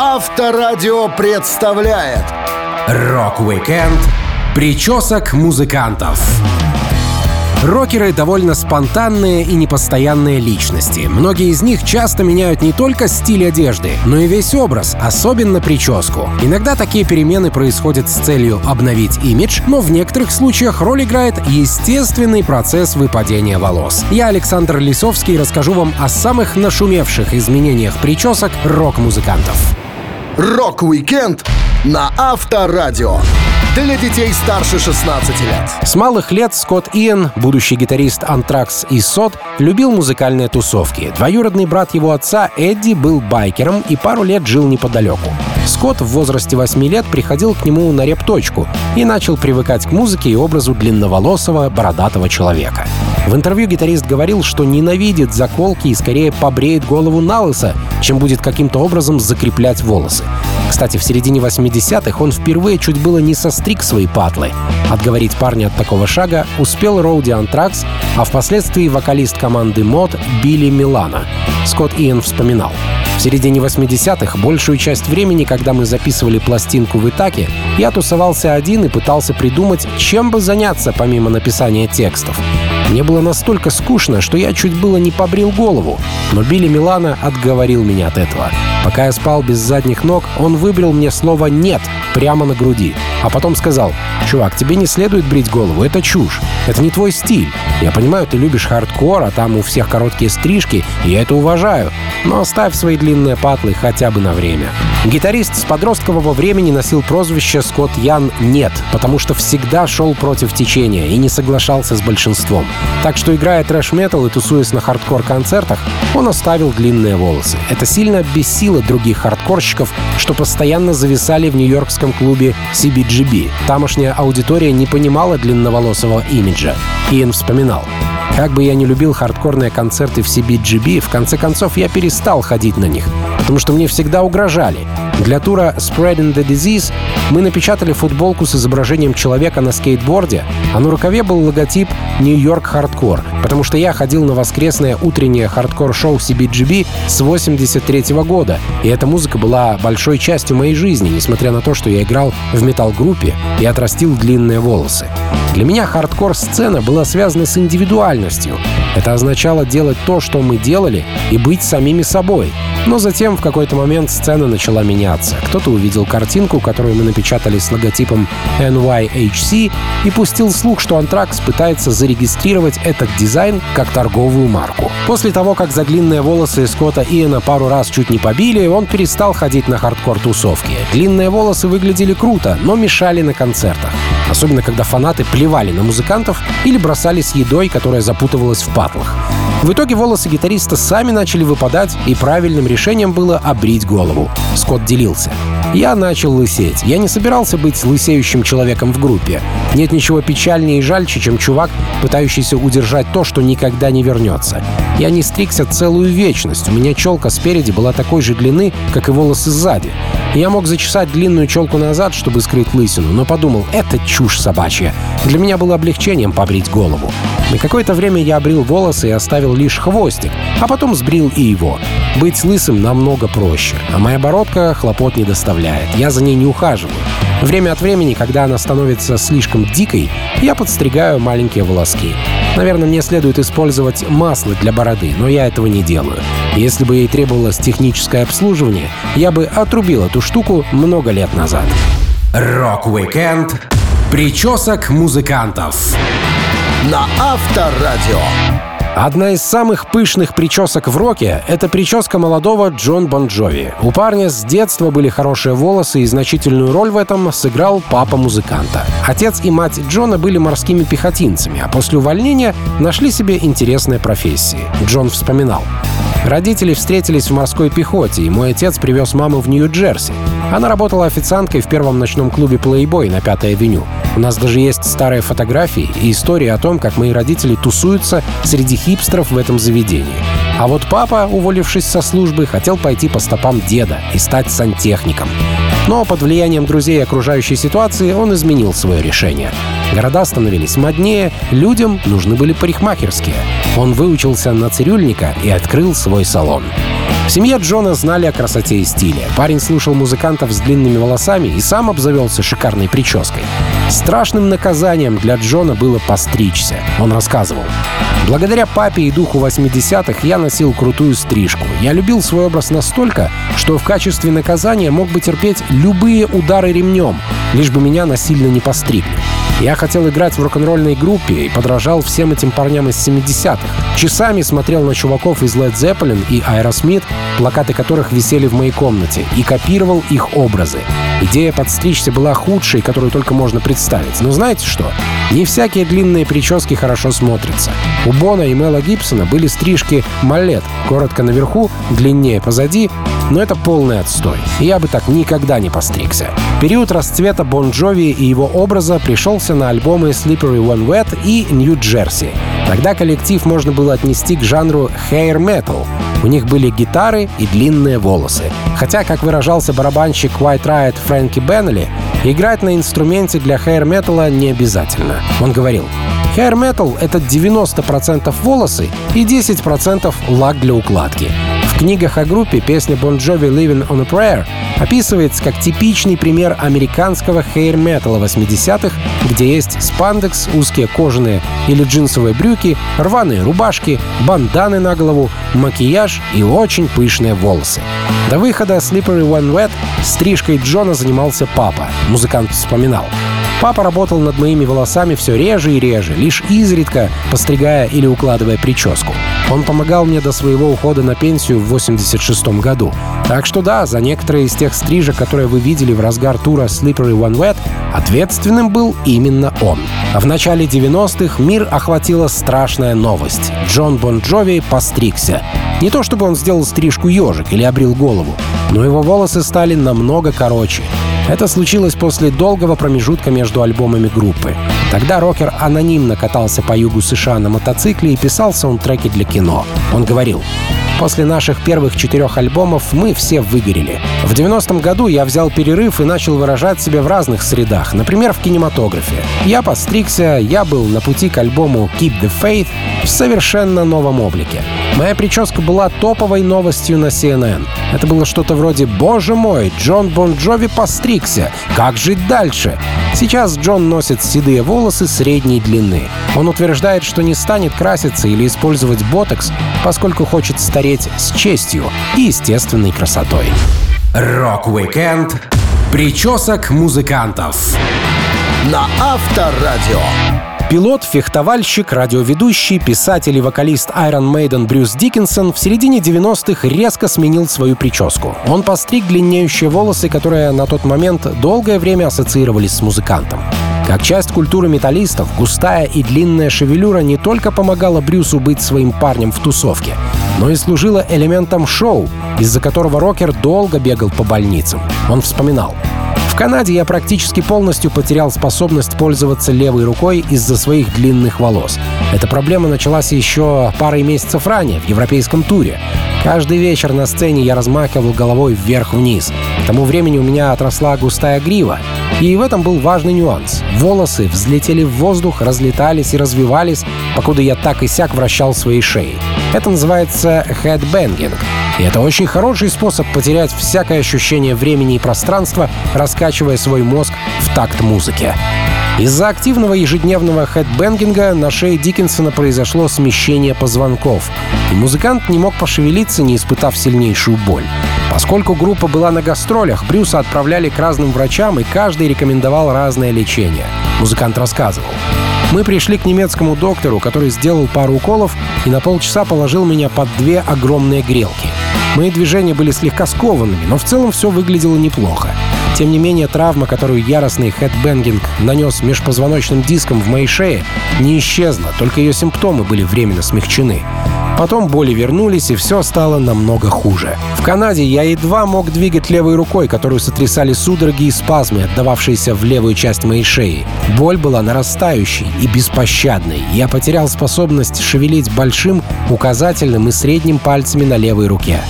Авторадио представляет Рок-викенд причесок музыкантов. Рокеры довольно спонтанные и непостоянные личности. Многие из них часто меняют не только стиль одежды, но и весь образ, особенно прическу. Иногда такие перемены происходят с целью обновить имидж, но в некоторых случаях роль играет естественный процесс выпадения волос. Я, Александр Лисовский, расскажу вам о самых нашумевших изменениях причесок рок-музыкантов. Рок-викенд на Авторадио. Для детей старше 16 лет. С малых лет Скотт Иэн, будущий гитарист Anthrax и S.O.D., любил музыкальные тусовки. Двоюродный брат его отца Эдди был байкером и пару лет жил неподалеку. Скотт в возрасте 8 лет приходил к нему на репточку и начал привыкать к музыке и образу длинноволосого, бородатого человека. В интервью гитарист говорил, что ненавидит заколки и скорее побреет голову на лысо, чем будет каким-то образом закреплять волосы. Кстати, в середине 80-х он впервые чуть было не состриг свои патлы. Отговорить парня от такого шага успел Роуди Антракс, а впоследствии вокалист команды Мод Билли Милана. Скотт Иэн вспоминал. В середине 80-х большую часть времени, когда мы записывали пластинку в Итаке, я тусовался один и пытался придумать, чем бы заняться помимо написания текстов. Мне было настолько скучно, что я чуть было не побрил голову, но Билли Милана отговорил меня от этого. Пока я спал без задних ног, он выбрил мне слово «нет» прямо на груди. А потом сказал, «Чувак, тебе не следует брить голову, это чушь. Это не твой стиль. Я понимаю, ты любишь хардкор, а там у всех короткие стрижки, и я это уважаю. Но оставь свои длинные патлы хотя бы на время». Гитарист с подросткового времени носил прозвище Скотт Ян «Нет», потому что всегда шел против течения и не соглашался с большинством. Так что, играя трэш-метал и тусуясь на хардкор-концертах, он оставил длинные волосы. Это сильно бесило других хардкорщиков, что постоянно зависали в нью-йоркском клубе CBGB. Тамошняя аудитория не понимала длинноволосого имиджа. Иэн вспоминал. Как бы я не любил хардкорные концерты в CBGB, в конце концов я перестал ходить на них, потому что мне всегда угрожали. Для тура Spreading the Disease мы напечатали футболку с изображением человека на скейтборде, а на рукаве был логотип York Hardcore, потому что я ходил на воскресное утреннее хардкор-шоу CBGB с 83 -го года, и эта музыка была большой частью моей жизни, несмотря на то, что я играл в метал-группе и отрастил длинные волосы. Для меня хардкор-сцена была связана с индивидуальностью. Это означало делать то, что мы делали, и быть самими собой. Но затем в какой-то момент сцена начала меняться. Кто-то увидел картинку, которую мы напечатали с логотипом NYHC, и пустил слух, что Anthrax пытается зарегистрировать этот дизайн как торговую марку. После того, как за длинные волосы Скотта Иэна пару раз чуть не побили, он перестал ходить на хардкор-тусовки. Длинные волосы выглядели круто, но мешали на концертах. Особенно, когда фанаты плевали на музыкантов или бросали с едой, которая запутывалась в патлах. В итоге волосы гитариста сами начали выпадать, и правильным решением было обрить голову. Скотт делился. Я начал лысеть. Я не собирался быть лысеющим человеком в группе. Нет ничего печальнее и жальче, чем чувак, пытающийся удержать то, что никогда не вернется. Я не стригся целую вечность. У меня челка спереди была такой же длины, как и волосы сзади. Я мог зачесать длинную челку назад, чтобы скрыть лысину, но подумал, это чушь собачья. Для меня было облегчением побрить голову. На какое-то время я обрил волосы и оставил лишь хвостик, а потом сбрил и его. Быть лысым намного проще, а моя бородка хлопот не доставляет. Я за ней не ухаживаю. Время от времени, когда она становится слишком дикой, я подстригаю маленькие волоски. Наверное, мне следует использовать масло для бороды, но я этого не делаю. Если бы ей требовалось техническое обслуживание, я бы отрубил эту штуку много лет назад. Рок-викенд причесок музыкантов на Авторадио. Одна из самых пышных причесок в роке — это прическа молодого Джон Бон Джови. У парня с детства были хорошие волосы, и значительную роль в этом сыграл папа музыканта. Отец и мать Джона были морскими пехотинцами, а после увольнения нашли себе интересные профессии. Джон вспоминал. Родители встретились в морской пехоте, и мой отец привез маму в Нью-Джерси. Она работала официанткой в первом ночном клубе Playboy на Пятой авеню. У нас даже есть старые фотографии и истории о том, как мои родители тусуются среди хипстеров в этом заведении. А вот папа, уволившись со службы, хотел пойти по стопам деда и стать сантехником. Но под влиянием друзей и окружающей ситуации он изменил свое решение. Города становились моднее, людям нужны были парикмахерские. Он выучился на цирюльника и открыл свой салон. В семье Джона знали о красоте и стиле. Парень слушал музыкантов с длинными волосами и сам обзавелся шикарной прической. Страшным наказанием для Джона было постричься. Он рассказывал. Благодаря папе и духу 80-х я носил крутую стрижку. Я любил свой образ настолько, что в качестве наказания мог бы терпеть любые удары ремнем, лишь бы меня насильно не постригли. Я хотел играть в рок-н-ролльной группе и подражал всем этим парням из 70-х. Часами смотрел на чуваков из Led Zeppelin и Aerosmith, плакаты которых висели в моей комнате, и копировал их образы. Идея подстричься была худшей, которую только можно представить. Но знаете что? Не всякие длинные прически хорошо смотрятся. У Бона и Мела Гибсона были стрижки малет, коротко наверху, длиннее позади, но это полный отстой. Я бы так никогда не постригся. Период расцвета Бон Джови и его образа пришелся на альбомы Slippery When Wet и New Jersey. Тогда коллектив можно было отнести к жанру hair metal. У них были гитары и длинные волосы. Хотя, как выражался барабанщик White Riot Фрэнки Беннелли, играть на инструменте для hair metal не обязательно. Он говорил, Hair metal — это 90% волосы и 10% лак для укладки. В книгах о группе песня Bon Jovi «Living on a Prayer» описывается как типичный пример американского хейр-металла 80-х, где есть спандекс, узкие кожаные или джинсовые брюки, рваные рубашки, банданы на голову, макияж и очень пышные волосы. До выхода Slippery When Wet стрижкой Джона занимался папа, музыкант вспоминал. Папа работал над моими волосами все реже и реже, лишь изредка постригая или укладывая прическу. Он помогал мне до своего ухода на пенсию в 86 году. Так что да, за некоторые из тех стрижек, которые вы видели в разгар тура Slippery One Wet, ответственным был именно он. А в начале 90-х мир охватила страшная новость. Джон Бон Джови постригся. Не то чтобы он сделал стрижку ежик или обрил голову, но его волосы стали намного короче. Это случилось после долгого промежутка между альбомами группы. Тогда рокер анонимно катался по югу США на мотоцикле и писал саундтреки для кино. Он говорил, После наших первых четырех альбомов мы все выгорели. В 90-м году я взял перерыв и начал выражать себя в разных средах, например, в кинематографе. Я постригся, я был на пути к альбому Keep the Faith в совершенно новом облике. Моя прическа была топовой новостью на CNN. Это было что-то вроде «Боже мой, Джон Бон Джови постригся! Как жить дальше?» Сейчас Джон носит седые волосы средней длины. Он утверждает, что не станет краситься или использовать ботокс, поскольку хочет стареть с честью и естественной красотой. Рок-викенд причесок музыкантов на Авторадио. Пилот, фехтовальщик, радиоведущий, писатель и вокалист Iron Maiden Брюс Диккенсон в середине 90-х резко сменил свою прическу. Он постриг длиннеющие волосы, которые на тот момент долгое время ассоциировались с музыкантом. Как часть культуры металлистов, густая и длинная шевелюра не только помогала Брюсу быть своим парнем в тусовке, но и служила элементом шоу, из-за которого рокер долго бегал по больницам. Он вспоминал. Канаде я практически полностью потерял способность пользоваться левой рукой из-за своих длинных волос. Эта проблема началась еще парой месяцев ранее, в европейском туре. Каждый вечер на сцене я размахивал головой вверх-вниз. К тому времени у меня отросла густая грива. И в этом был важный нюанс. Волосы взлетели в воздух, разлетались и развивались, покуда я так и сяк вращал своей шеей. Это называется headbanging. И это очень хороший способ потерять всякое ощущение времени и пространства, раскачивая свой мозг в такт музыке. Из-за активного ежедневного хедбэнгинга на шее Диккенсона произошло смещение позвонков, и музыкант не мог пошевелиться, не испытав сильнейшую боль. Поскольку группа была на гастролях, Брюса отправляли к разным врачам, и каждый рекомендовал разное лечение. Музыкант рассказывал. Мы пришли к немецкому доктору, который сделал пару уколов и на полчаса положил меня под две огромные грелки. Мои движения были слегка скованными, но в целом все выглядело неплохо. Тем не менее, травма, которую яростный хедбэнгинг нанес межпозвоночным дискам в моей шее, не исчезла, только ее симптомы были временно смягчены. Потом боли вернулись, и все стало намного хуже. В Канаде я едва мог двигать левой рукой, которую сотрясали судороги и спазмы, отдававшиеся в левую часть моей шеи. Боль была нарастающей и беспощадной. Я потерял способность шевелить большим, указательным и средним пальцами на левой руке.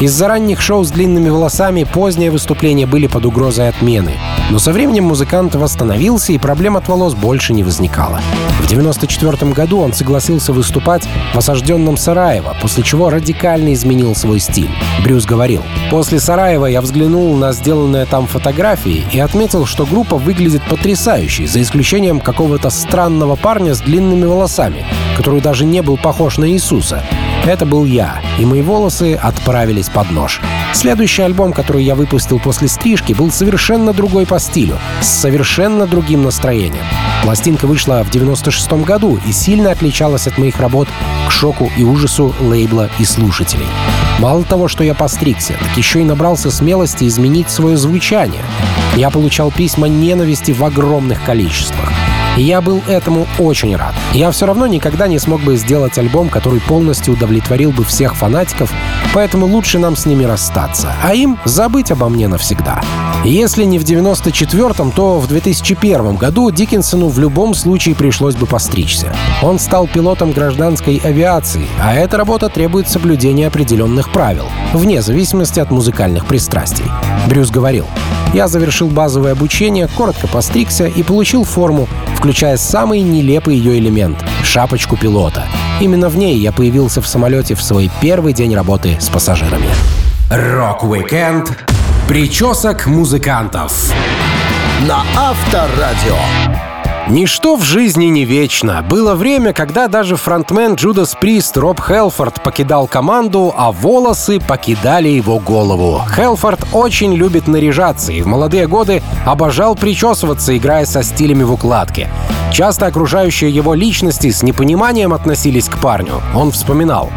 Из-за ранних шоу с длинными волосами поздние выступления были под угрозой отмены. Но со временем музыкант восстановился, и проблем от волос больше не возникало. В 1994 году он согласился выступать в осажденном Сараево, после чего радикально изменил свой стиль. Брюс говорил, «После Сараева я взглянул на сделанные там фотографии и отметил, что группа выглядит потрясающей, за исключением какого-то странного парня с длинными волосами, который даже не был похож на Иисуса. Это был я, и мои волосы отправились под нож. Следующий альбом, который я выпустил после стрижки, был совершенно другой по стилю, с совершенно другим настроением. Пластинка вышла в 96 году и сильно отличалась от моих работ к шоку и ужасу лейбла и слушателей. Мало того, что я постригся, так еще и набрался смелости изменить свое звучание. Я получал письма ненависти в огромных количествах. И я был этому очень рад. Я все равно никогда не смог бы сделать альбом, который полностью удовлетворил бы всех фанатиков, поэтому лучше нам с ними расстаться, а им забыть обо мне навсегда. Если не в 94-м, то в 2001 году Диккенсону в любом случае пришлось бы постричься. Он стал пилотом гражданской авиации, а эта работа требует соблюдения определенных правил, вне зависимости от музыкальных пристрастий. Брюс говорил, «Я завершил базовое обучение, коротко постригся и получил форму, включая самый нелепый ее элемент — шапочку пилота. Именно в ней я появился в самолете в свой первый день работы с пассажирами. Rock-weekend причесок музыкантов на Авторадио. Ничто в жизни не вечно. Было время, когда даже фронтмен Judas Priest Роб Хелфорд покидал команду, а волосы покидали его голову. Хелфорд очень любит наряжаться и в молодые годы обожал причесываться, играя со стилями в укладке. Часто окружающие его личности с непониманием относились к парню. Он вспоминал.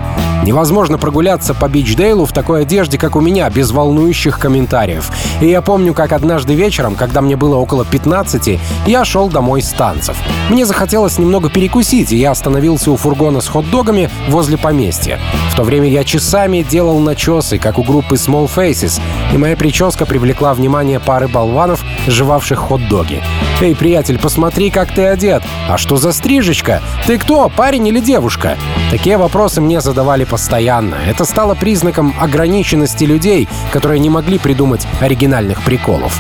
Невозможно прогуляться по Бичдейлу в такой одежде, как у меня, без волнующих комментариев. И я помню, как однажды вечером, когда мне было около 15, я шел домой с танцев. Мне захотелось немного перекусить, и я остановился у фургона с хот-догами возле поместья. В то время я часами делал начесы, как у группы Small Faces, и моя прическа привлекла внимание пары болванов, жевавших хот-доги. «Эй, приятель, посмотри, как ты одет! А что за стрижечка? Ты кто, парень или девушка?» Такие вопросы мне задавали постоянно. Это стало признаком ограниченности людей, которые не могли придумать оригинальных приколов.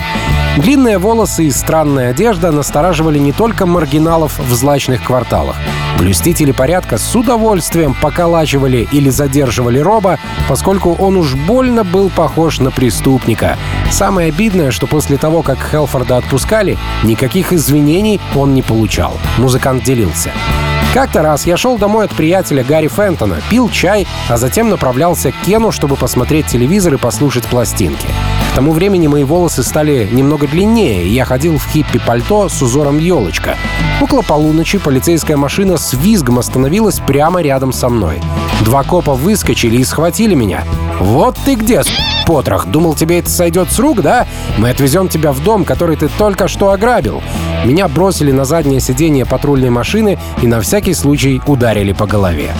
Длинные волосы и странная одежда настораживали не только маргиналов в злачных кварталах. Блюстители порядка с удовольствием поколачивали или задерживали Роба, поскольку он уж больно был похож на преступника. Самое обидное, что после того, как Хелфорда отпускали, никаких извинений он не получал. Музыкант делился. Как-то раз я шел домой от приятеля Гарри Фентона, пил чай, а затем направлялся к Кену, чтобы посмотреть телевизор и послушать пластинки. К тому времени мои волосы стали немного длиннее, и я ходил в хиппи-пальто с узором елочка. Около полуночи полицейская машина с визгом остановилась прямо рядом со мной. Два копа выскочили и схватили меня. «Вот ты где, потрох! Думал, тебе это сойдет с рук, да? Мы отвезем тебя в дом, который ты только что ограбил!» Меня бросили на заднее сиденье патрульной машины и на всякий случай ударили по голове.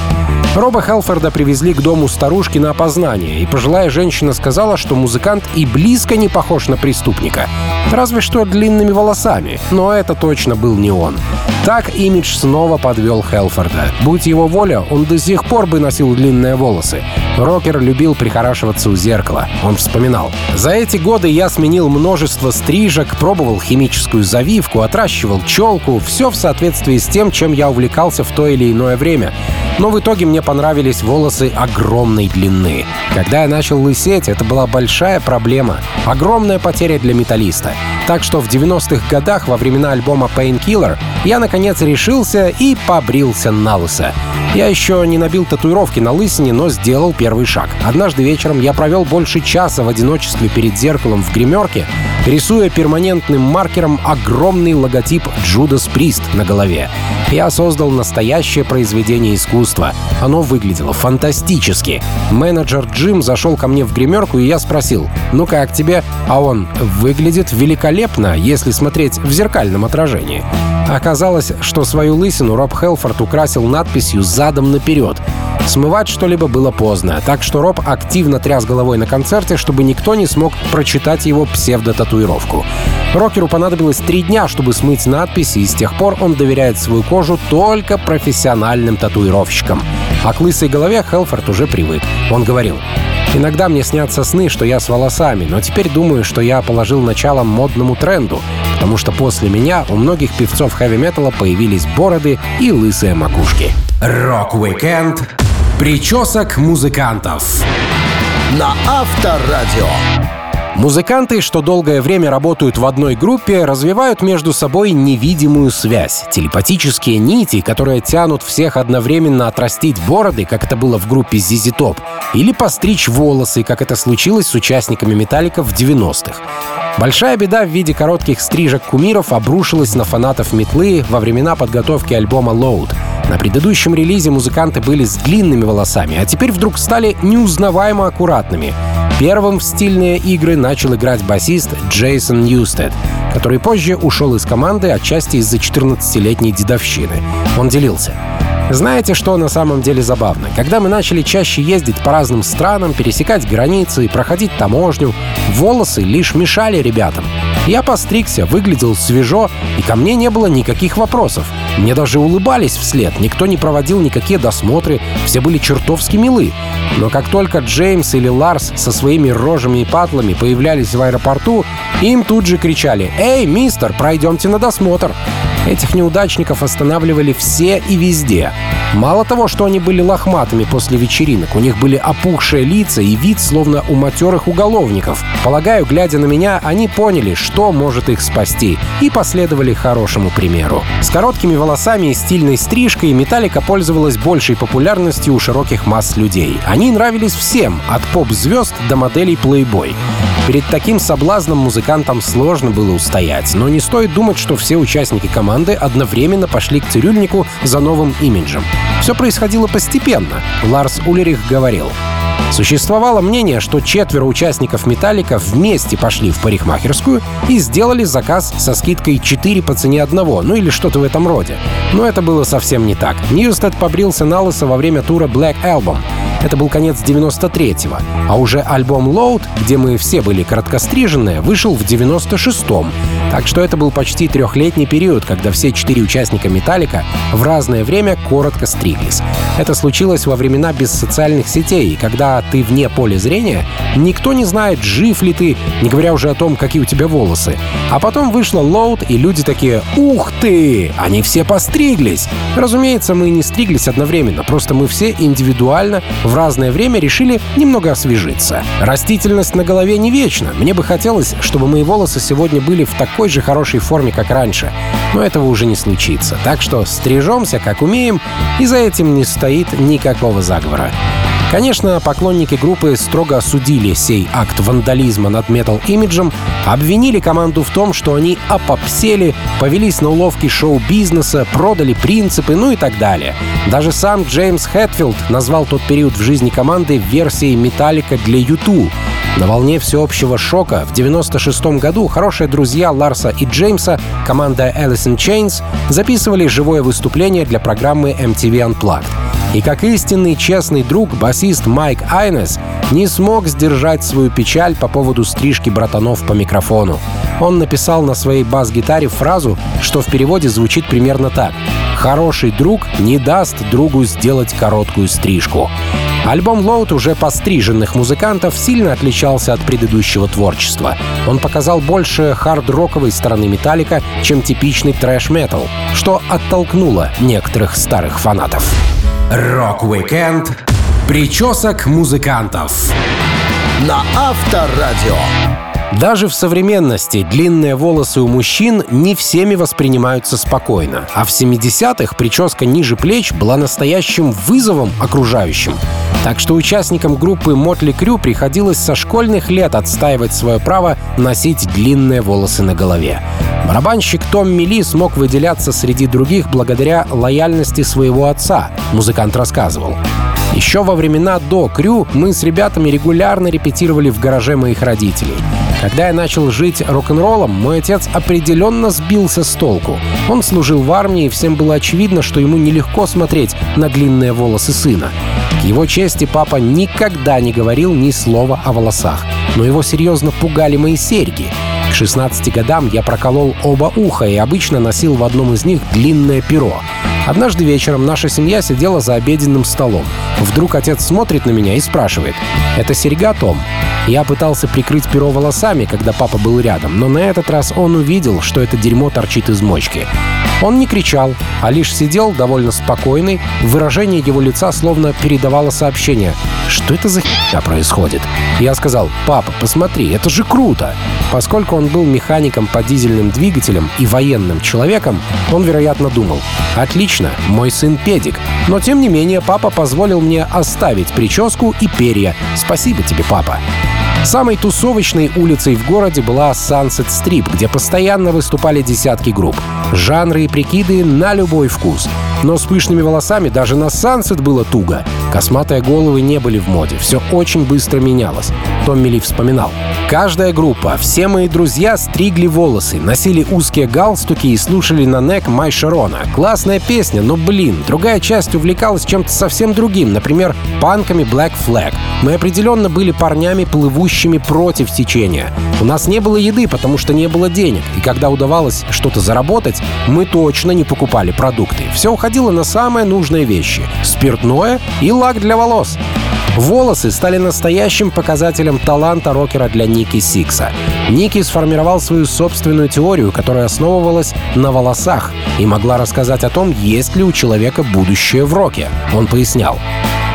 Роба Хелфорда привезли к дому старушки на опознание, и пожилая женщина сказала, что музыкант и близко не похож на преступника. Разве что длинными волосами, но это точно был не он. Так имидж снова подвел Хелфорда. Будь его воля, он до сих пор бы носил длинные волосы. Рокер любил прихорашиваться у зеркала. Он вспоминал. «За эти годы я сменил множество стрижек, пробовал химическую завивку, отращивал челку, все в соответствии с тем, чем я увлекался в то или иное время. Но в итоге мне понравились волосы огромной длины. Когда я начал лысеть, это была большая проблема. Огромная потеря для металлиста. Так что в 90-х годах, во времена альбома Painkiller, я наконец решился и побрился на лысо. Я еще не набил татуировки на лысине, но сделал первый шаг. Однажды вечером я провел больше часа в одиночестве перед зеркалом в гримерке, рисуя перманентным маркером огромный логотип Judas Priest на голове. Я создал настоящее произведение искусства. Оно выглядело фантастически. Менеджер Джим зашел ко мне в гримерку, и я спросил, ну как тебе? А он, выглядит великолепно, если смотреть в зеркальном отражении. Оказалось, что свою лысину Роб Хелфорд украсил надписью «Задом наперед». Смывать что-либо было поздно, так что Роб активно тряс головой на концерте, чтобы никто не смог прочитать его псевдотатуировку. Рокеру понадобилось три дня, чтобы смыть надписи, и с тех пор он доверяет свою кожу только профессиональным татуировщикам. А к лысой голове Хелфорд уже привык. Он говорил, Иногда мне снятся сны, что я с волосами, но теперь думаю, что я положил начало модному тренду, потому что после меня у многих певцов хэви-металла появились бороды и лысые макушки. Rock-weekend причесок музыкантов на Авторадио. Музыканты, что долгое время работают в одной группе, развивают между собой невидимую связь. Телепатические нити, которые тянут всех одновременно отрастить бороды, как это было в группе ZZ Top, или постричь волосы, как это случилось с участниками «Металлика» в 90-х. Большая беда в виде коротких стрижек кумиров обрушилась на фанатов метлы во времена подготовки альбома «Load». На предыдущем релизе музыканты были с длинными волосами, а теперь вдруг стали неузнаваемо аккуратными. Первым в стильные игры начал играть басист Джейсон Ньюстед, который позже ушел из команды отчасти из-за 14-летней дедовщины. Он делился. Знаете, что на самом деле забавно? Когда мы начали чаще ездить по разным странам, пересекать границы и проходить таможню, волосы лишь мешали ребятам. Я постригся, выглядел свежо, и ко мне не было никаких вопросов. Мне даже улыбались вслед, никто не проводил никакие досмотры, все были чертовски милы. Но как только Джеймс или Ларс со своими рожами и патлами появлялись в аэропорту, им тут же кричали «Эй, мистер, пройдемте на досмотр!» Этих неудачников останавливали все и везде. Мало того, что они были лохматыми после вечеринок, у них были опухшие лица и вид, словно у матерых уголовников. Полагаю, глядя на меня, они поняли, что может их спасти, и последовали хорошему примеру. С короткими волосами и стильной стрижкой Металлика пользовалась большей популярностью у широких масс людей. Они нравились всем, от поп-звезд до моделей Playboy. Перед таким соблазном музыкантам сложно было устоять, но не стоит думать, что все участники команды одновременно пошли к цирюльнику за новым имиджем. Все происходило постепенно. Ларс Улерих говорил, Существовало мнение, что четверо участников «Металлика» вместе пошли в парикмахерскую и сделали заказ со скидкой 4 по цене одного, ну или что-то в этом роде. Но это было совсем не так. Ньюстед побрился на лысо во время тура Black Album. Это был конец 93-го. А уже альбом Load, где мы все были короткостриженные, вышел в 96-м. Так что это был почти трехлетний период, когда все четыре участника «Металлика» в разное время коротко стриглись. Это случилось во времена без социальных сетей, когда ты вне поля зрения, никто не знает, жив ли ты, не говоря уже о том, какие у тебя волосы. А потом вышла Load, и люди такие «Ух ты! Они все постриглись!» Разумеется, мы не стриглись одновременно, просто мы все индивидуально в разное время решили немного освежиться. Растительность на голове не вечна. Мне бы хотелось, чтобы мои волосы сегодня были в такой же хорошей форме, как раньше. Но этого уже не случится. Так что стрижемся, как умеем, и за этим не стоит никакого заговора. Конечно, поклонники группы строго осудили сей акт вандализма над метал-имиджем, обвинили команду в том, что они опопсели, повелись на уловки шоу-бизнеса, продали принципы, ну и так далее. Даже сам Джеймс Хэтфилд назвал тот период в жизни команды версией «Металлика» для YouTube. На волне всеобщего шока в 96 году хорошие друзья Ларса и Джеймса, команда Alice in Chains, записывали живое выступление для программы MTV Unplugged. И как истинный честный друг, басист Майк Айнес не смог сдержать свою печаль по поводу стрижки братанов по микрофону. Он написал на своей бас-гитаре фразу, что в переводе звучит примерно так. «Хороший друг не даст другу сделать короткую стрижку». Альбом Load уже постриженных музыкантов сильно отличался от предыдущего творчества. Он показал больше хард-роковой стороны Металлика, чем типичный трэш-метал, что оттолкнуло некоторых старых фанатов. Rock-weekend причесок музыкантов на Авторадио. Даже в современности длинные волосы у мужчин не всеми воспринимаются спокойно, а в 70-х прическа ниже плеч была настоящим вызовом окружающим. Так что участникам группы Mötley Crüe приходилось со школьных лет отстаивать свое право носить длинные волосы на голове. Барабанщик Томми Ли смог выделяться среди других благодаря лояльности своего отца, музыкант рассказывал. Еще во времена до Крю мы с ребятами регулярно репетировали в гараже моих родителей. Когда я начал жить рок-н-роллом, мой отец определенно сбился с толку. Он служил в армии, и всем было очевидно, что ему нелегко смотреть на длинные волосы сына. К его чести папа никогда не говорил ни слова о волосах, но его серьезно пугали мои серьги. К 16 годам я проколол оба уха и обычно носил в одном из них длинное перо. Однажды вечером наша семья сидела за обеденным столом. Вдруг отец смотрит на меня и спрашивает, «Это серьга, Том?» Я пытался прикрыть перо волосами, когда папа был рядом, но на этот раз он увидел, что это дерьмо торчит из мочки. Он не кричал, а лишь сидел довольно спокойный, выражение его лица словно передавало сообщение. Что это за херня происходит? Я сказал, папа, посмотри, это же круто! Поскольку он был механиком по дизельным двигателям и военным человеком, он, вероятно, думал, отлично, мой сын педик. Но, тем не менее, папа позволил мне оставить прическу и перья. Спасибо тебе, папа. Самой тусовочной улицей в городе была Sunset Strip, где постоянно выступали десятки групп. Жанры и прикиды на любой вкус. Но с пышными волосами даже на Sunset было туго. Косматые головы не были в моде, все очень быстро менялось. Томми Ли вспоминал. Каждая группа, все мои друзья стригли волосы, носили узкие галстуки и слушали на нек Май Шарона. Классная песня, но, блин, другая часть увлекалась чем-то совсем другим, например, панками Black Flag. Мы определенно были парнями, плывущими против течения. У нас не было еды, потому что не было денег, и когда удавалось что-то заработать, мы точно не покупали продукты. Все уходило на самые нужные вещи — спиртное и лак для волос. Волосы стали настоящим показателем таланта рокера для Ники Сикса. Ники сформировал свою собственную теорию, которая основывалась на волосах и могла рассказать о том, есть ли у человека будущее в роке. Он пояснял.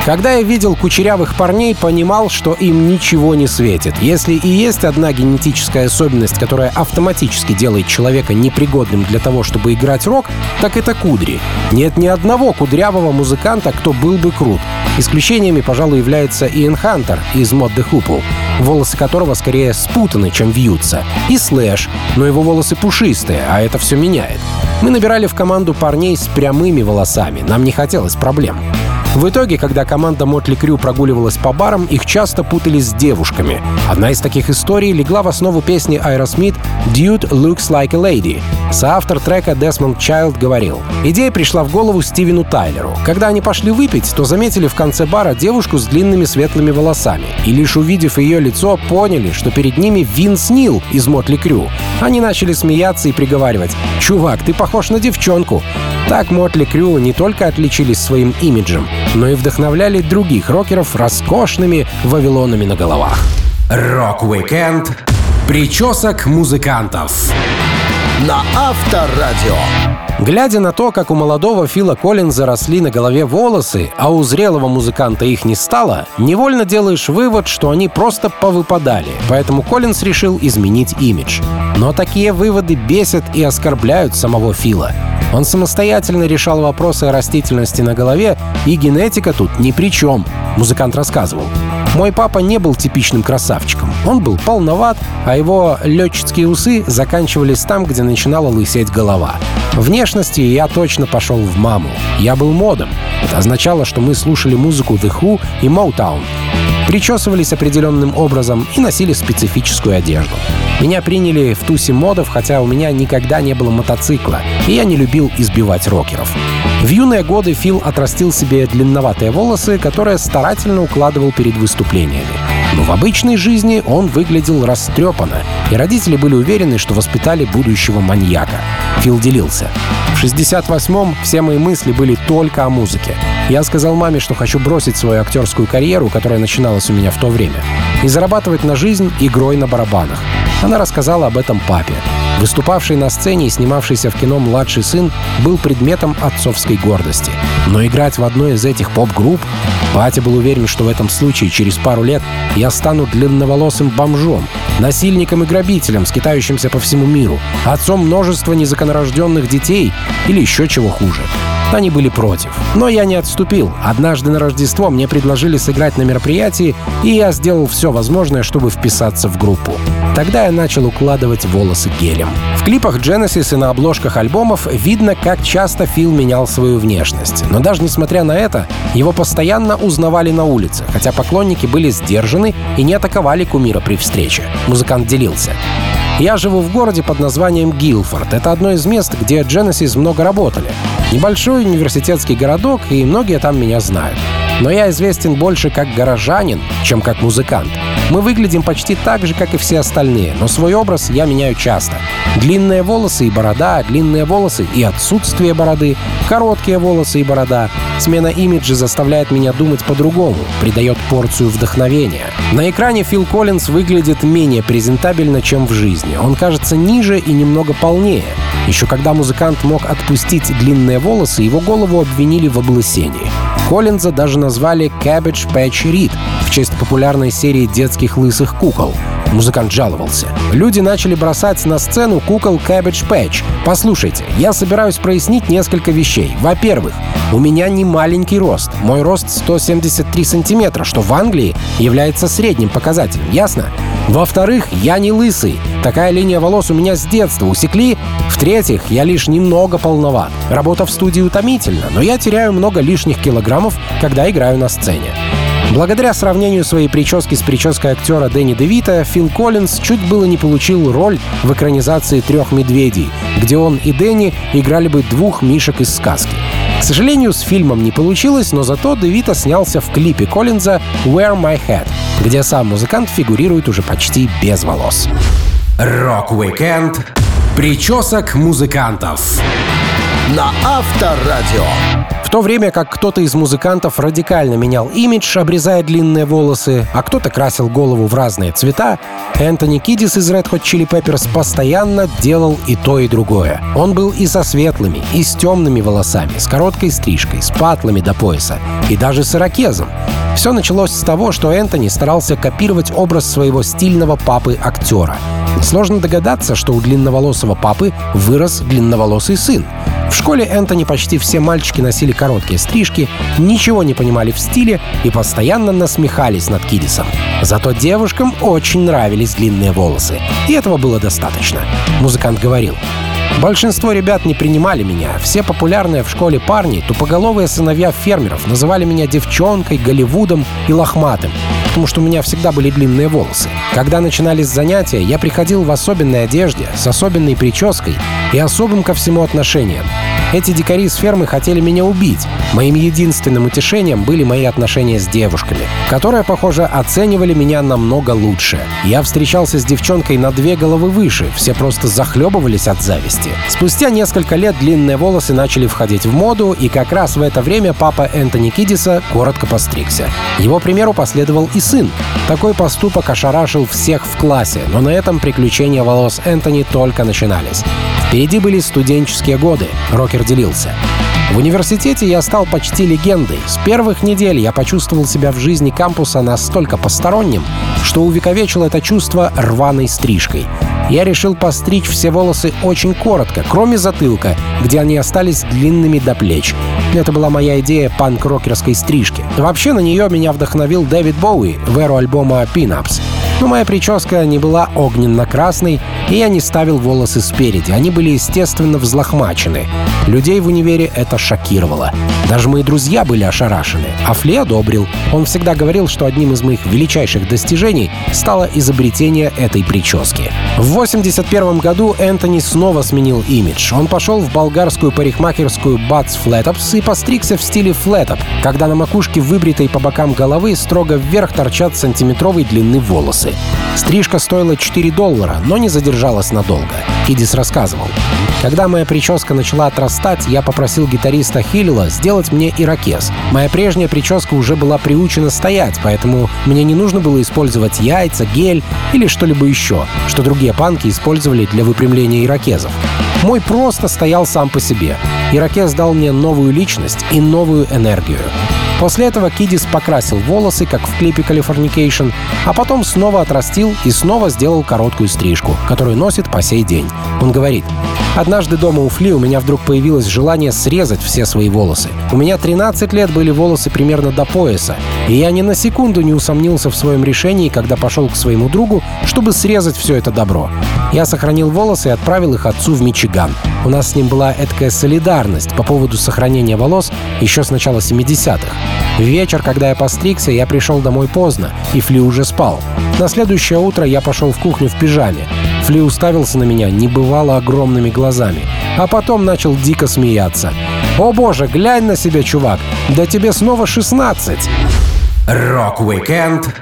Когда я видел кучерявых парней, понимал, что им ничего не светит. Если и есть одна генетическая особенность, которая автоматически делает человека непригодным для того, чтобы играть рок, так это кудри. Нет ни одного кудрявого музыканта, кто был бы крут. Исключениями, пожалуй, является Иэн Хантер из Mod The Hoople, волосы которого скорее спутаны, чем вьются, и Слэш, но его волосы пушистые, а это все меняет. Мы набирали в команду парней с прямыми волосами, нам не хотелось проблем. В итоге, когда команда Мотли Крю прогуливалась по барам, их часто путали с девушками. Одна из таких историй легла в основу песни Aerosmith «Dude Looks Like a Lady». Соавтор трека Десмонд Чайлд говорил, «Идея пришла в голову Стивену Тайлеру. Когда они пошли выпить, то заметили в конце бара девушку с длинными светлыми волосами. И лишь увидев ее лицо, поняли, что перед ними Винс Нил из Мотли Крю. Они начали смеяться и приговаривать, «Чувак, ты похож на девчонку». Так Mötley Crüe не только отличились своим имиджем, но и вдохновляли других рокеров роскошными вавилонами на головах. Rock-weekend причесок музыкантов на Авторадио. Глядя на то, как у молодого Фила Коллинза росли на голове волосы, а у зрелого музыканта их не стало, невольно делаешь вывод, что они просто повыпадали, поэтому Коллинз решил изменить имидж. Но такие выводы бесят и оскорбляют самого Фила. Он самостоятельно решал вопросы о растительности на голове, и генетика тут ни при чем, музыкант рассказывал. Мой папа не был типичным красавчиком. Он был полноват, а его летческие усы заканчивались там, где начинала лысеть голова. Внешности я точно пошел в маму. Я был модом. Это означало, что мы слушали музыку The Who и Motown причесывались определенным образом и носили специфическую одежду. Меня приняли в тусе модов, хотя у меня никогда не было мотоцикла, и я не любил избивать рокеров. В юные годы Фил отрастил себе длинноватые волосы, которые старательно укладывал перед выступлениями. Но в обычной жизни он выглядел растрепанно, и родители были уверены, что воспитали будущего маньяка. Фил делился. В 68-м все мои мысли были только о музыке. Я сказал маме, что хочу бросить свою актерскую карьеру, которая начиналась у меня в то время, и зарабатывать на жизнь игрой на барабанах. Она рассказала об этом папе. Выступавший на сцене и снимавшийся в кино младший сын был предметом отцовской гордости. Но играть в одной из этих поп-групп... Батя был уверен, что в этом случае через пару лет я стану длинноволосым бомжом, насильником и грабителем, скитающимся по всему миру, отцом множества незаконорожденных детей или еще чего хуже. Они были против. Но я не отступил. Однажды на Рождество мне предложили сыграть на мероприятии, и я сделал все возможное, чтобы вписаться в группу. Тогда я начал укладывать волосы гелем. В клипах Genesis и на обложках альбомов видно, как часто Фил менял свою внешность. Но даже несмотря на это, его постоянно узнавали на улице, хотя поклонники были сдержаны и не атаковали кумира при встрече. Музыкант делился. Я живу в городе под названием Гилфорд. Это одно из мест, где Genesis много работали. Небольшой университетский городок, и многие там меня знают. Но я известен больше как горожанин, чем как музыкант. Мы выглядим почти так же, как и все остальные, но свой образ я меняю часто. Длинные волосы и борода, длинные волосы и отсутствие бороды, короткие волосы и борода. Смена имиджа заставляет меня думать по-другому, придает порцию вдохновения. На экране Фил Коллинз выглядит менее презентабельно, чем в жизни. Он кажется ниже и немного полнее. Еще когда музыкант мог отпустить длинные волосы, его голову обвинили в облысении. Коллинза даже назвали Cabbage Patch Reed в честь популярной серии детских лысых кукол. Музыкант жаловался. Люди начали бросать на сцену кукол Cabbage Patch. Послушайте, я собираюсь прояснить несколько вещей. Во-первых, у меня не маленький рост. Мой рост 173 сантиметра, что в Англии является средним показателем, ясно? Во-вторых, я не лысый. Такая линия волос у меня с детства усекли. В-третьих, я лишь немного полноват. Работа в студии утомительна, но я теряю много лишних килограммов, когда играю на сцене. Благодаря сравнению своей прически с прической актера Дэнни Девита, Фил Коллинз чуть было не получил роль в экранизации «Трех медведей», где он и Дэнни играли бы двух мишек из сказки. К сожалению, с фильмом не получилось, но зато Девита снялся в клипе Коллинза «Wear My Hat», где сам музыкант фигурирует уже почти без волос. Rock-weekend причесок музыкантов на Авторадио. То время как кто-то из музыкантов радикально менял имидж, обрезая длинные волосы, а кто-то красил голову в разные цвета, Энтони Кидис из Red Hot Chili Peppers постоянно делал и то, и другое. Он был и со светлыми, и с темными волосами, с короткой стрижкой, с патлами до пояса, и даже с ирокезом. Все началось с того, что Энтони старался копировать образ своего стильного папы-актера. Сложно догадаться, что у длинноволосого папы вырос длинноволосый сын. В школе Энтони почти все мальчики носили короткие стрижки, ничего не понимали в стиле и постоянно насмехались над Кидисом. Зато девушкам очень нравились длинные волосы, и этого было достаточно. Музыкант говорил, Большинство ребят не принимали меня. Все популярные в школе парни, тупоголовые сыновья фермеров, называли меня девчонкой, Голливудом и лохматым, потому что у меня всегда были длинные волосы. Когда начинались занятия, я приходил в особенной одежде, с особенной прической и особым ко всему отношением. Эти дикари с фермы хотели меня убить. Моим единственным утешением были мои отношения с девушками, которые, похоже, оценивали меня намного лучше. Я встречался с девчонкой на две головы выше, все просто захлебывались от зависти. Спустя несколько лет длинные волосы начали входить в моду, и как раз в это время папа Энтони Кидиса коротко постригся. Его примеру последовал и сын. Такой поступок ошарашил всех в классе, но на этом приключения волос Энтони только начинались. Впереди были студенческие годы. Рокер делился. В университете я стал почти легендой. С первых недель я почувствовал себя в жизни кампуса настолько посторонним, что увековечил это чувство рваной стрижкой. Я решил постричь все волосы очень коротко, кроме затылка, где они остались длинными до плеч. Это была моя идея панк-рокерской стрижки. Вообще на нее меня вдохновил Дэвид Боуи в эру альбома «Пинапс». Но моя прическа не была огненно-красной, и я не ставил волосы спереди. Они были, естественно, взлохмачены. Людей в универе это шокировало. Даже мои друзья были ошарашены. А Фли одобрил. Он всегда говорил, что одним из моих величайших достижений стало изобретение этой прически. В 81 году Энтони снова сменил имидж. Он пошел в болгарскую парикмахерскую Bats Flattops и постригся в стиле флетоп, когда на макушке выбритой по бокам головы строго вверх торчат сантиметровой длины волосы. Стрижка стоила 4 доллара, но не задержалась надолго. Кидис рассказывал. Когда моя прическа начала отрастать, я попросил гитариста Хиллила сделать мне ирокез. Моя прежняя прическа уже была приучена стоять, поэтому мне не нужно было использовать яйца, гель или что-либо еще, что другие панки использовали для выпрямления ирокезов. Мой просто стоял сам по себе. Ирокез дал мне новую личность и новую энергию. После этого Кидис покрасил волосы, как в клипе Californication, а потом снова отрастил и снова сделал короткую стрижку, которую носит по сей день. Он говорит, Однажды дома у Фли у меня вдруг появилось желание срезать все свои волосы. У меня 13 лет были волосы примерно до пояса, и я ни на секунду не усомнился в своем решении, когда пошел к своему другу, чтобы срезать все это добро. Я сохранил волосы и отправил их отцу в Мичиган. У нас с ним была эткая солидарность по поводу сохранения волос еще с начала 70-х. В вечер, когда я постригся, я пришел домой поздно, и Фли уже спал. На следующее утро я пошел в кухню в пижаме. Фли уставился на меня небывало огромными глазами, а потом начал дико смеяться. «О боже, глянь на себя, чувак! Да тебе снова 16!» Rock-weekend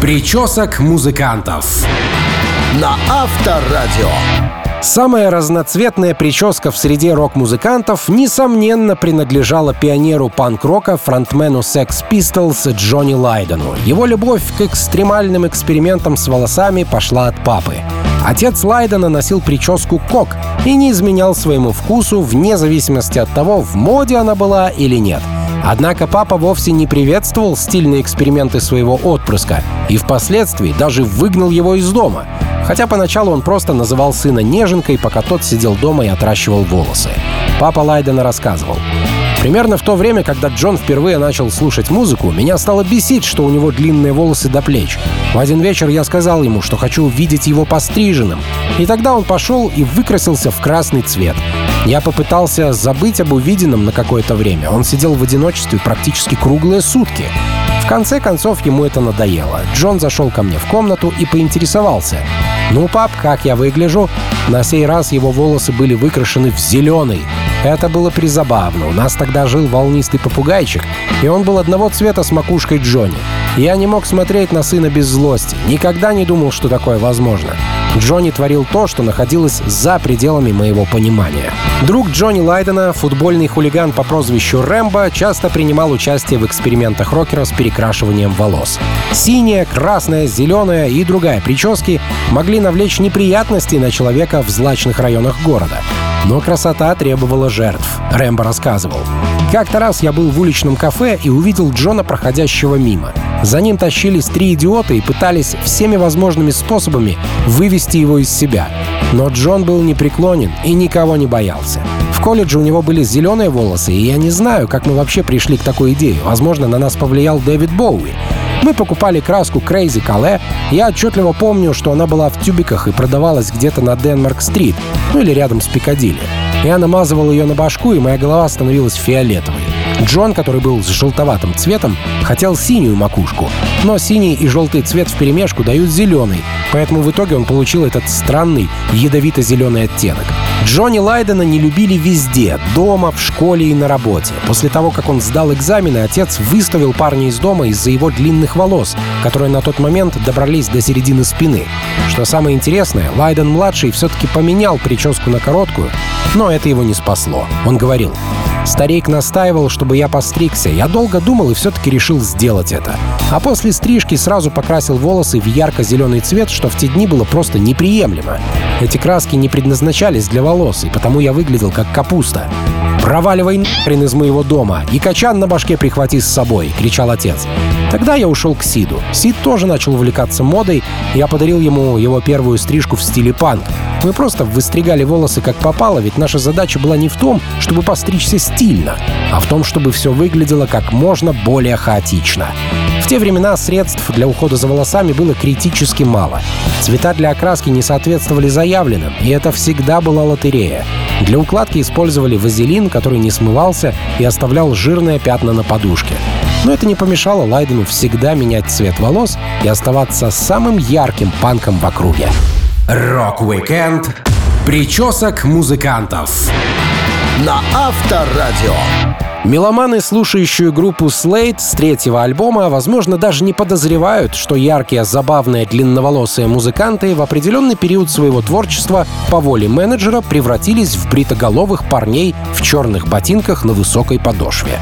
причесок музыкантов. На Авторадио. Самая разноцветная прическа в среде рок-музыкантов, несомненно, принадлежала пионеру панк-рока, фронтмену Sex Pistols Джонни Лайдену. Его любовь к экстремальным экспериментам с волосами пошла от папы. Отец Лайдена носил прическу кок и не изменял своему вкусу вне зависимости от того, в моде она была или нет. Однако папа вовсе не приветствовал стильные эксперименты своего отпрыска и впоследствии даже выгнал его из дома. Хотя поначалу он просто называл сына неженкой, пока тот сидел дома и отращивал волосы. Папа Лайдена рассказывал. Примерно в то время, когда Джон впервые начал слушать музыку, меня стало бесить, что у него длинные волосы до плеч. В один вечер я сказал ему, что хочу увидеть его постриженным. И тогда он пошел и выкрасился в красный цвет. Я попытался забыть об увиденном на какое-то время. Он сидел в одиночестве практически круглые сутки. В конце концов ему это надоело. Джон зашел ко мне в комнату и поинтересовался. «Ну, пап, как я выгляжу?» На сей раз его волосы были выкрашены в зеленый. Это было призабавно. У нас тогда жил волнистый попугайчик, и он был одного цвета с макушкой Джонни. Я не мог смотреть на сына без злости. Никогда не думал, что такое возможно. Джонни творил то, что находилось за пределами моего понимания. Друг Джонни Лайдена, футбольный хулиган по прозвищу Рэмбо, часто принимал участие в экспериментах рокера с перекрашиванием волос. Синяя, красная, зеленая и другая прически могли навлечь неприятности на человека в злачных районах города. Но красота требовала жертв, Рэмбо рассказывал. Как-то раз я был в уличном кафе и увидел Джона, проходящего мимо. За ним тащились три идиота и пытались всеми возможными способами вывести его из себя. Но Джон был непреклонен и никого не боялся. В колледже у него были зеленые волосы, и я не знаю, как мы вообще пришли к такой идее. Возможно, на нас повлиял Дэвид Боуи. Мы покупали краску Crazy Calais. Я отчетливо помню, что она была в тюбиках и продавалась где-то на Денмарк-стрит, ну или рядом с Пикадилли. Я намазывал ее на башку, и моя голова становилась фиолетовой. Джон, который был с желтоватым цветом, хотел синюю макушку. Но синий и желтый цвет в перемешку дают зеленый, поэтому в итоге он получил этот странный ядовито-зеленый оттенок. Джонни Лайдена не любили везде — дома, в школе и на работе. После того, как он сдал экзамены, отец выставил парня из дома из-за его длинных волос, которые на тот момент добрались до середины спины. Что самое интересное, Лайден-младший все-таки поменял прическу на короткую, но это его не спасло. Он говорил, Старик настаивал, чтобы я постригся. Я долго думал и все-таки решил сделать это. А после стрижки сразу покрасил волосы в ярко-зеленый цвет, что в те дни было просто неприемлемо. Эти краски не предназначались для волос, и потому я выглядел как капуста. «Проваливай нахрен из моего дома и качан на башке прихвати с собой!» — кричал отец. Тогда я ушел к Сиду. Сид тоже начал увлекаться модой, я подарил ему его первую стрижку в стиле панк. Мы просто выстригали волосы как попало, ведь наша задача была не в том, чтобы постричься стильно, а в том, чтобы все выглядело как можно более хаотично. В те времена средств для ухода за волосами было критически мало. Цвета для окраски не соответствовали заявленным, и это всегда была лотерея. Для укладки использовали вазелин, который не смывался и оставлял жирные пятна на подушке. Но это не помешало Лайдену всегда менять цвет волос и оставаться самым ярким панком в округе. Rock-weekend причесок музыкантов. На Авторадио. Меломаны, слушающие группу Slade с третьего альбома, возможно, даже не подозревают, что яркие, забавные, длинноволосые музыканты в определенный период своего творчества по воле менеджера превратились в бритоголовых парней в черных ботинках на высокой подошве.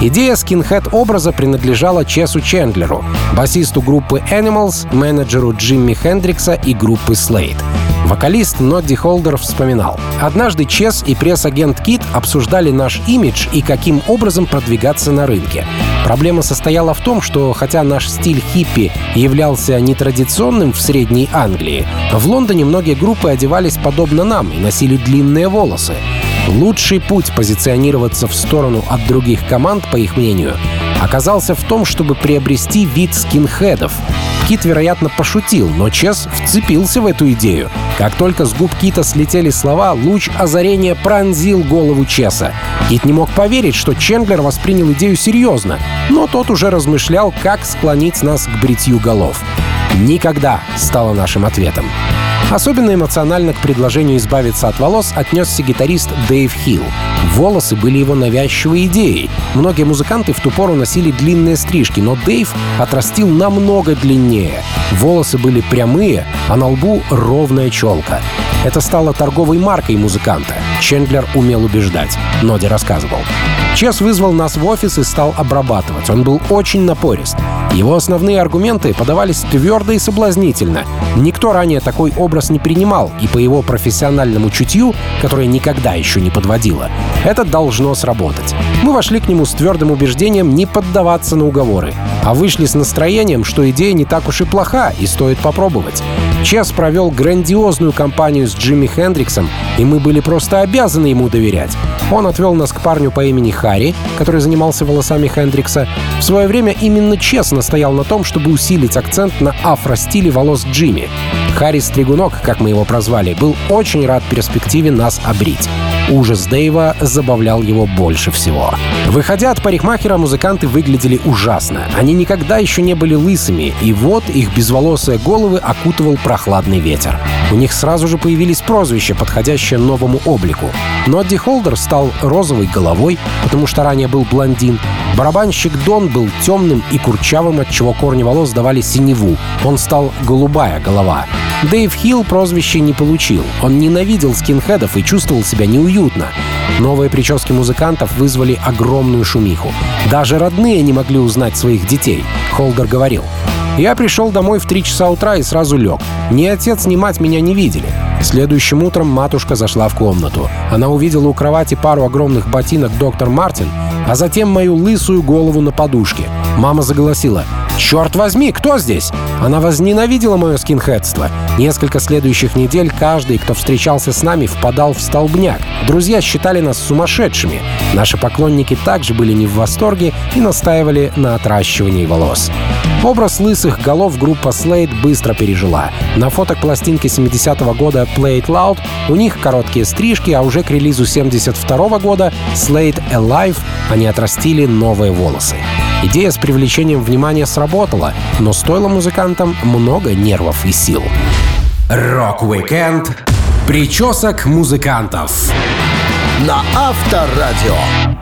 Идея скинхед-образа принадлежала Чесу Чендлеру, басисту группы Animals, менеджеру Джимми Хендрикса и группы Slate. Вокалист Нодди Холдер вспоминал. «Однажды Чес и пресс-агент Кит обсуждали наш имидж и каким образом продвигаться на рынке. Проблема состояла в том, что хотя наш стиль хиппи являлся нетрадиционным в Средней Англии, в Лондоне многие группы одевались подобно нам и носили длинные волосы. Лучший путь позиционироваться в сторону от других команд, по их мнению, оказался в том, чтобы приобрести вид скинхедов. Кит, вероятно, пошутил, но Чес вцепился в эту идею. Как только с губ Кита слетели слова, луч озарения пронзил голову Чеса. Кит не мог поверить, что Чендлер воспринял идею серьезно, но тот уже размышлял, как склонить нас к бритью голов. «Никогда» стало нашим ответом. Особенно эмоционально к предложению избавиться от волос отнесся гитарист Дэйв Хилл. Волосы были его навязчивой идеей. Многие музыканты в ту пору носили длинные стрижки, но Дэйв отрастил намного длиннее. Волосы были прямые, а на лбу ровная челка. Это стало торговой маркой музыканта. Чендлер умел убеждать. Ноди рассказывал. Чес вызвал нас в офис и стал обрабатывать. Он был очень напорист. Его основные аргументы подавались твердо и соблазнительно. Никто ранее такой образ не принимал, и по его профессиональному чутью, которое никогда еще не подводило, это должно сработать. Мы вошли к нему с твердым убеждением не поддаваться на уговоры, а вышли с настроением, что идея не так уж и плоха, и стоит попробовать. Чес провел грандиозную кампанию с Джимми Хендриксом, и мы были просто обязаны ему доверять. Он отвел нас к парню по имени Харри, который занимался волосами Хендрикса. В свое время именно Чес настоял на том, чтобы усилить акцент на афро-стиле волос Джимми. Харри Стригунок, как мы его прозвали, был очень рад перспективе нас обрить. Ужас Дэйва забавлял его больше всего. Выходя от парикмахера, музыканты выглядели ужасно. Они никогда еще не были лысыми, и вот их безволосые головы окутывал прохладный ветер. У них сразу же появились прозвища, подходящие новому облику. Нодди Холдер стал розовой головой, потому что ранее был блондин. Барабанщик Дон был темным и курчавым, от чего корни волос давали синеву. Он стал голубая голова. Дэйв Хилл прозвище не получил. Он ненавидел скинхедов и чувствовал себя неуютно. Новые прически музыкантов вызвали огромную шумиху. Даже родные не могли узнать своих детей. Холдер говорил, «Я пришел домой в 3 часа утра и сразу лег. Ни отец, ни мать меня не видели. Следующим утром матушка зашла в комнату. Она увидела у кровати пару огромных ботинок доктор Мартин, а затем мою лысую голову на подушке. Мама заголосила «Черт возьми, кто здесь?» Она возненавидела мое скинхедство. Несколько следующих недель каждый, кто встречался с нами, впадал в столбняк. Друзья считали нас сумасшедшими. Наши поклонники также были не в восторге и настаивали на отращивании волос. Образ лысых голов группа Slade быстро пережила. На фото к пластинке 70-го года Play It Loud у них короткие стрижки, а уже к релизу 72 -го года Slade Alive они отрастили новые волосы. Идея с привлечением внимания сработала, но стоило музыкантам много нервов и сил. Rock-weekend причесок музыкантов На Авторадио.